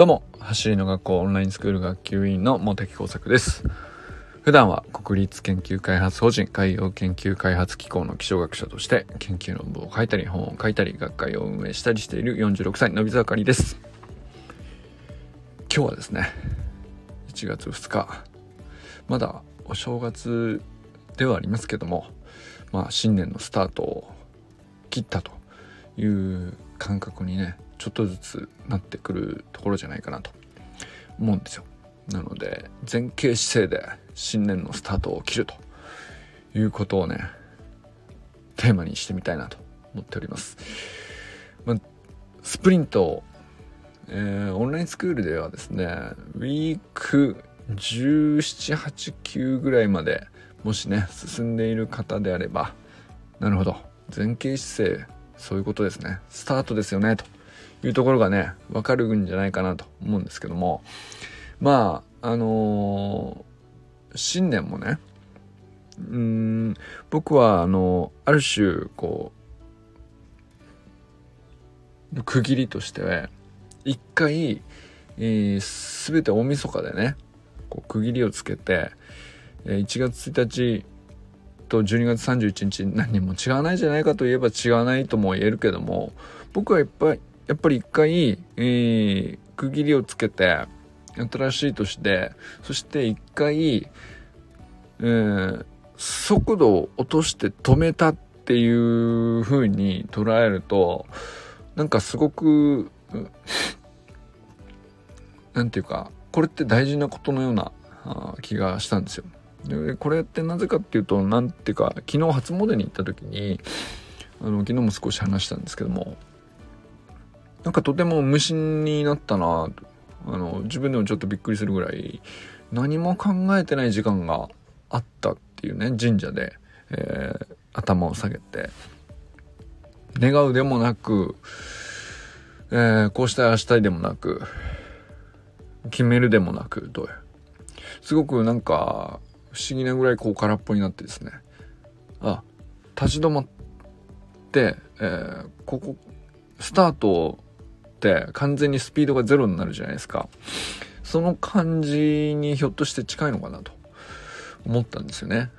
どうも、走りの学校オンラインスクール学級委員の茂木耕作です。普段は国立研究開発法人海洋研究開発機構の気象学者として研究論文を書いたり本を書いたり学会を運営したりしている46歳のび盛りです。今日はですね、1月2日、まだお正月ではありますけども、まあ新年のスタートを切ったという感覚にね、ちょっとずつなってくるところじゃないかなと思うんですよ。なので前傾姿勢で新年のスタートを切るということをねテーマにしてみたいなと思っております。まあ、スプリント、えー、オンラインスクールではですねウィーク1789ぐらいまでもしね進んでいる方であればなるほど前傾姿勢そういうことですねスタートですよねというところがね、わかるんじゃないかなと思うんですけども、まあ、あのー、新年もね、うん、僕は、あの、ある種、こう、区切りとして、一回、えー、全て大晦日でね、こう区切りをつけて、え1月1日と12月31日何も違わないじゃないかといえば違わないとも言えるけども僕はいっぱいやっぱり一回、えー、区切りをつけて、新しい年で、そして一回、えー、速度を落として止めたっていう風に捉えると、なんかすごく、なんていうか、これって大事なことのような気がしたんですよ。でこれってなぜかっていうと、なんていうか、昨日初詣に行った時に、あの、昨日も少し話したんですけども、なんかとても無心になったな。あの自分でもちょっとびっくりするぐらい何も考えてない時間があったっていうね神社で、えー、頭を下げて願うでもなく、えー、こうしたいあしたいでもなく決めるでもなくどうやすごくなんか不思議なぐらいこう空っぽになってですね。あ立ち止まって、えー、ここスタートって完全にスピードがゼロになるじゃないですか。その感じにひょっとして近いのかなと思ったんですよね。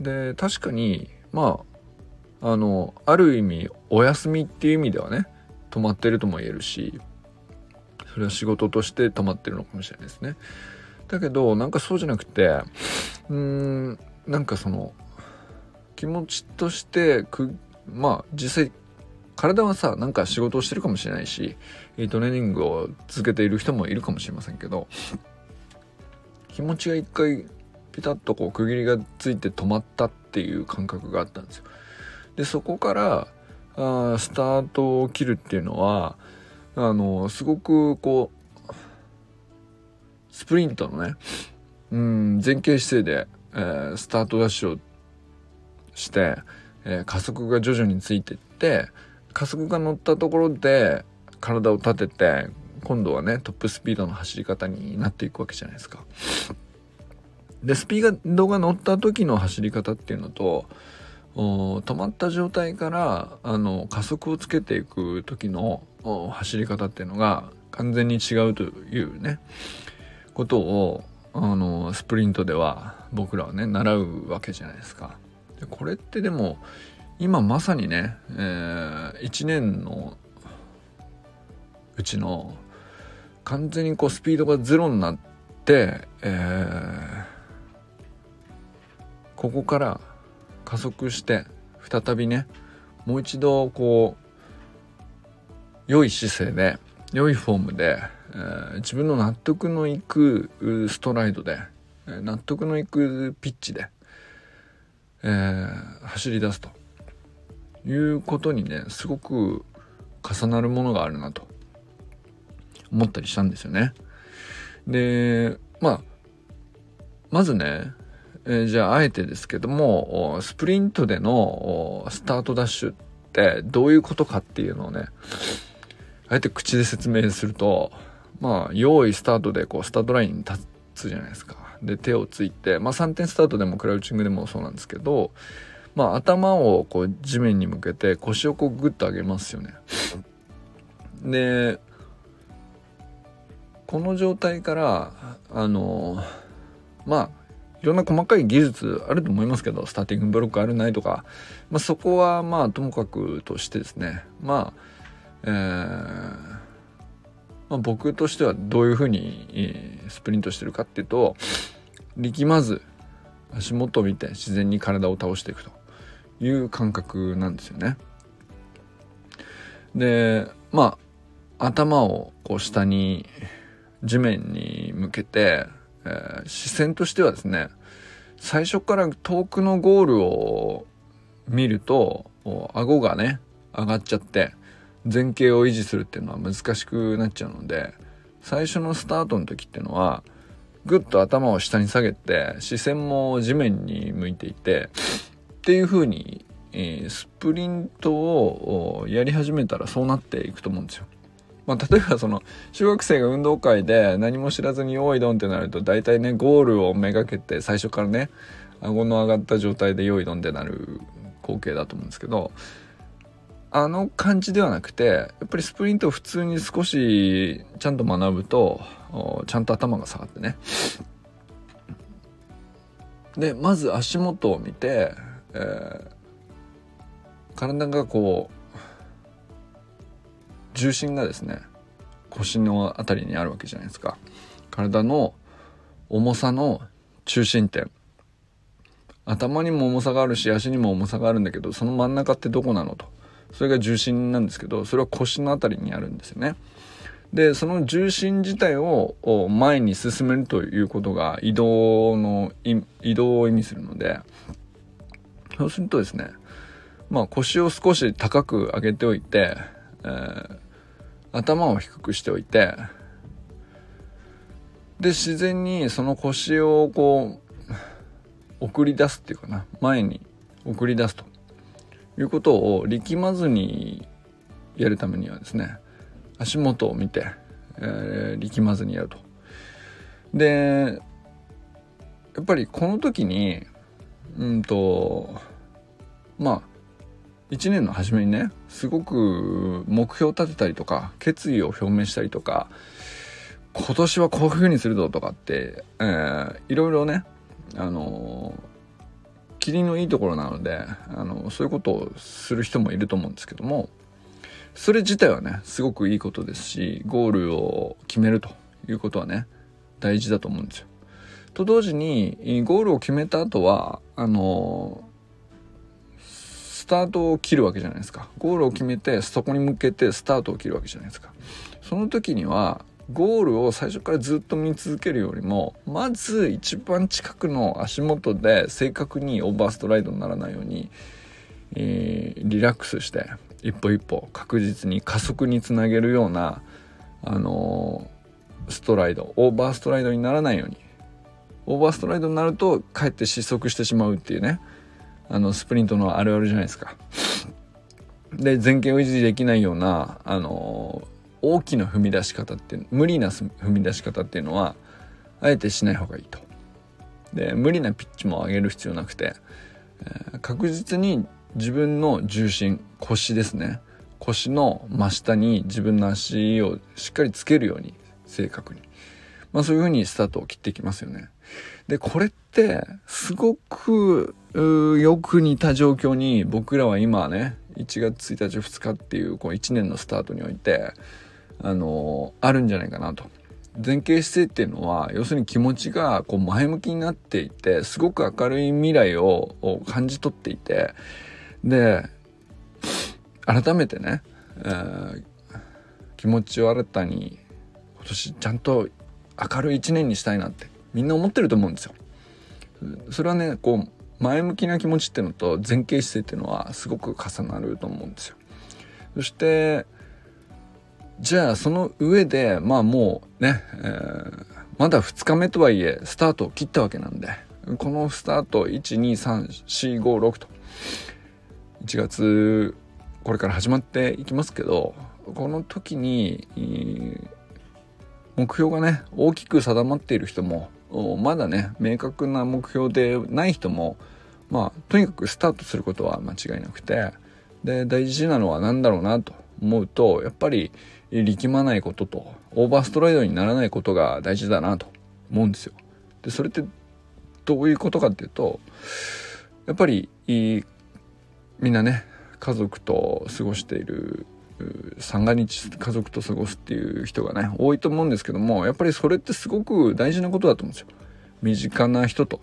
で、確かに、まあ、あの、ある意味、お休みっていう意味ではね、止まってるとも言えるし、それは仕事として止まってるのかもしれないですね。だけど、なんかそうじゃなくて、うーん、なんかその、気持ちとしてく、まあ、実際体はさ、なんか仕事をしてるかもしれないし、トレーニングを続けている人もいるかもしれませんけど、気持ちが一回ピタッとこう区切りがついて止まったっていう感覚があったんですよ。で、そこからあスタートを切るっていうのは、あの、すごくこう、スプリントのね、うん、前傾姿勢で、えー、スタートダッシュをして、えー、加速が徐々についていって、加速が乗ったところで体を立てて今度はねトップスピードの走り方になっていくわけじゃないですか。でスピードが乗った時の走り方っていうのと止まった状態からあの加速をつけていく時の走り方っていうのが完全に違うというねことをあのスプリントでは僕らはね習うわけじゃないですか。でこれってでも今まさにね、えー、1年のうちの完全にこうスピードがゼロになって、えー、ここから加速して再びねもう一度こう良い姿勢で良いフォームで、えー、自分の納得のいくストライドで納得のいくピッチで、えー、走り出すと。いうことにねすごく重なるものがあるなと思ったりしたんですよね。でまあまずね、えー、じゃああえてですけどもスプリントでのスタートダッシュってどういうことかっていうのをねあえて口で説明するとまあ用意スタートでこうスタートラインに立つじゃないですか。で手をついてまあ3点スタートでもクラウチングでもそうなんですけどまあ、頭をこう地面に向けて腰をこうグッと上げますよね。でこの状態からあのまあいろんな細かい技術あると思いますけどスターティングブロックあるないとか、まあ、そこはまあともかくとしてですねまあ、えーまあ、僕としてはどういうふうにスプリントしてるかっていうと力まず足元を見て自然に体を倒していくという感覚なんですよね。でまあ頭をこう下に地面に向けて、えー、視線としてはですね最初から遠くのゴールを見ると顎がね上がっちゃって前傾を維持するっていうのは難しくなっちゃうので最初のスタートの時っていうのはぐっと頭を下に下げて視線も地面に向いていてっていう風に、えー、スプリントをやり始めたらそうなっていくと思うんですよ。まあ、例えばその中学生が運動会で何も知らずに「用意ドン」ってなると大体ねゴールをめがけて最初からね顎の上がった状態で「用意ドン」ってなる光景だと思うんですけどあの感じではなくてやっぱりスプリントを普通に少しちゃんと学ぶとちゃんと頭が下がってねでまず足元を見て、えー、体がこう重心がですね腰の辺りにあるわけじゃないですか。体の重さの中心点。頭にも重さがあるし足にも重さがあるんだけどその真ん中ってどこなのと。それが重心なんですけどそれは腰の辺りにあるんですよね。でその重心自体を前に進めるということが移動の移動を意味するのでそうするとですねまあ腰を少し高く上げておいて、えー、頭を低くしておいてで自然にその腰をこう送り出すっていうかな前に送り出すということを力まずにやるためにはですね足元を見て、えー、力まずにやると。でやっぱりこの時にうんとまあ1年の初めにねすごく目標を立てたりとか決意を表明したりとか今年はこういうふうにするぞとかって、えー、いろいろねあの霧のいいところなのであのそういうことをする人もいると思うんですけどもそれ自体はねすごくいいことですしゴールを決めるということはね大事だと思うんですよ。と同時にゴールを決めた後はあのタートを切るわけじゃないですか。ゴールを決めてそこに向けてスタートを切るわけじゃないですか。その時にはゴールを最初からずっと見続けるよりもまず一番近くの足元で正確にオーバーストライドにならないように、えー、リラックスして一歩一歩確実に加速につなげるような、あのー、ストライドオーバーストライドにならないように。オーバーストライドになるとかえって失速してしまうっていうね。あのスプリントのあるあるじゃないですか。で前傾を維持できないような、あの、大きな踏み出し方って無理な踏み出し方っていうのはあえてしない方がいいと。で無理なピッチも上げる必要なくて、えー、確実に自分の重心腰ですね腰の真下に自分の足をしっかりつけるように正確にまあそういうふうにスタートを切っていきますよねでこれってすごくよく似た状況に僕らは今ね1月1日2日っていうこう1年のスタートにおいてあのあるんじゃないかなと前傾姿勢っていうのは要するに気持ちがこう前向きになっていてすごく明るい未来を感じ取っていてで改めてね、えー、気持ちを新たに今年ちゃんと明るい一年にしたいなってみんな思ってると思うんですよ。それはねこう前向きな気持ちっていうのと前傾姿勢っていうのはすごく重なると思うんですよ。そしてじゃあその上でまあもうね、えー、まだ2日目とはいえスタートを切ったわけなんでこのスタート123456と1月これから始まっていきますけどこの時に目標がね大きく定まっている人もまだね明確な目標でない人もまあとにかくスタートすることは間違いなくてで大事なのは何だろうなと思うとやっぱり力まないこととオーバーストライドにならないことが大事だなと思うんですよ。でそれってどういうことかっていうとやっぱりみんなね家族と過ごしている三が日家族と過ごすっていう人がね多いと思うんですけどもやっぱりそれってすごく大事なことだと思うんですよ。身近な人と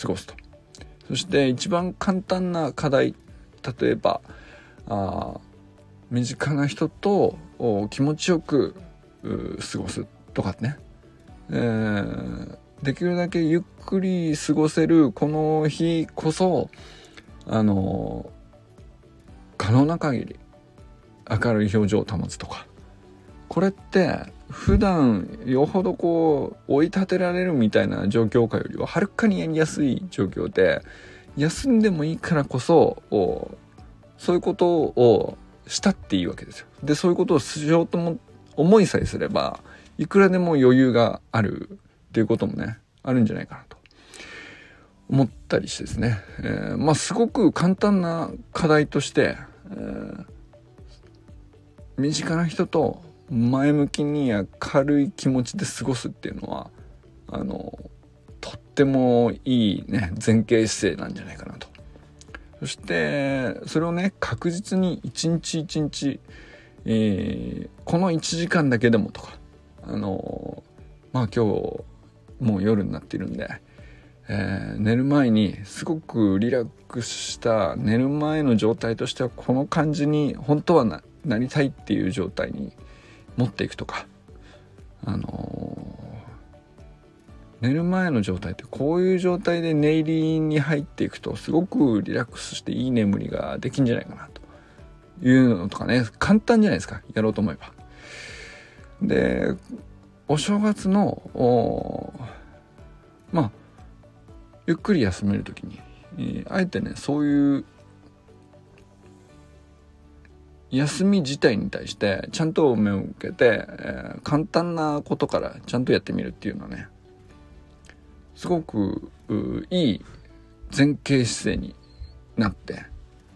過ごすと。そして一番簡単な課題例えばあ身近な人と気持ちよく過ごすとかね、えー、できるだけゆっくり過ごせるこの日こそあの可能な限り明るい表情を保つとか。これって普段よほどこう追い立てられるみたいな状況下よりははるかにやりやすい状況で休んでもいいからこそそういうことをしたっていいわけですよ。でそういうことをしようとも思いさえすればいくらでも余裕があるっていうこともねあるんじゃないかなと。思ったりしてですね、えー、まあすごく簡単な課題として、えー、身近な人と前向きに明るい気持ちで過ごすっていうのはあのとってもいいね前傾姿勢なんじゃないかなと。そしてそれをね確実に一日一日、えー、この1時間だけでもとかあのまあ今日もう夜になっているんで、えー、寝る前にすごくリラックスした寝る前の状態としてはこの感じに本当はななりたいっていう状態に持っていくとか。あの寝る前の状態ってこういう状態で寝入りに入っていくとすごくリラックスしていい眠りができんじゃないかなというのとかね。簡単じゃないですか。やろうと思えば。でお正月のまあゆっくり休める時に、えー、あえてねそういう休み自体に対してちゃんと目を向けて、えー、簡単なことからちゃんとやってみるっていうのはねすごくいい前傾姿勢になって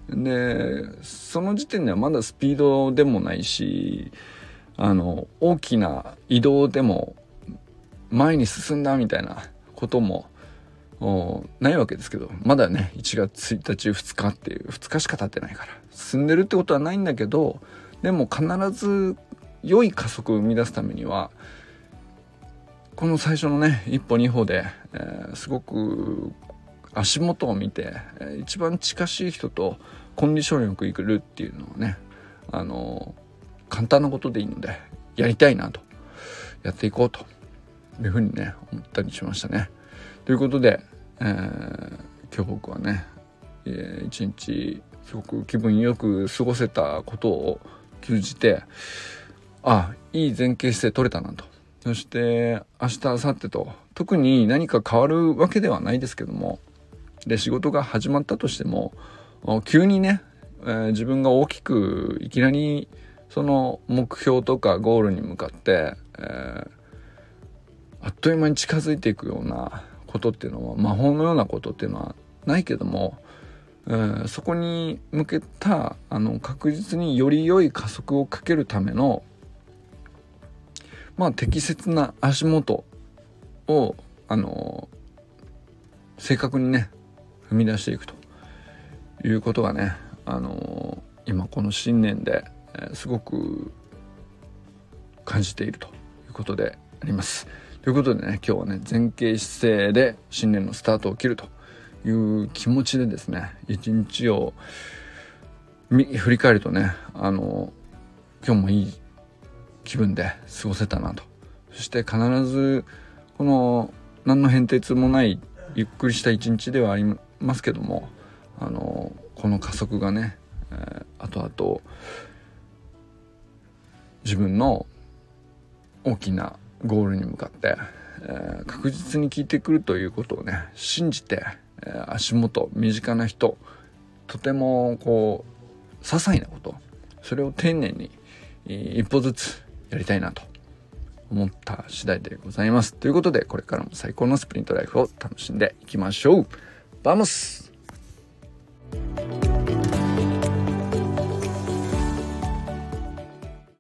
でその時点ではまだスピードでもないしあの大きな移動でも前に進んだみたいなこともないわけですけどまだね1月1日2日っていう2日しか経ってないから進んでるってことはないんだけどでも必ず良い加速を生み出すためにはこの最初のね一歩二歩で、えー、すごく足元を見て、えー、一番近しい人とコンディションよくいくるっていうのをねあのー、簡単なことでいいのでやりたいなとやっていこうというふうにね思ったりしましたね。ということで、えー、今日僕はね、えー、一日すごく気分よく過ごせたことを通じてあいい前傾姿勢取れたなと。そして明日明後日と特に何か変わるわけではないですけどもで仕事が始まったとしても急にね、えー、自分が大きくいきなりその目標とかゴールに向かって、えー、あっという間に近づいていくようなことっていうのは魔法のようなことっていうのはないけども、えー、そこに向けたあの確実により良い加速をかけるためのまあ適切な足元をあの正確にね踏み出していくということがねあの今この新年で、え、すごく感じているということであります。ということでね今日はね前傾姿勢で新年のスタートを切るという気持ちでですね一日を振り返るとねあの今日もいい気分で過ごせたなと。そして必ずこの何の変哲もないゆっくりした一日ではありますけどもあのこの加速がね、えー、後々自分の大きなゴールに向かって、えー、確実に効いてくるということをね信じて、えー、足元身近な人とてもこう些細なことそれを丁寧に一歩ずつやりたいなと思った次第でございます。ということで、これからも最高のスプリントライフを楽しんでいきましょう。バモス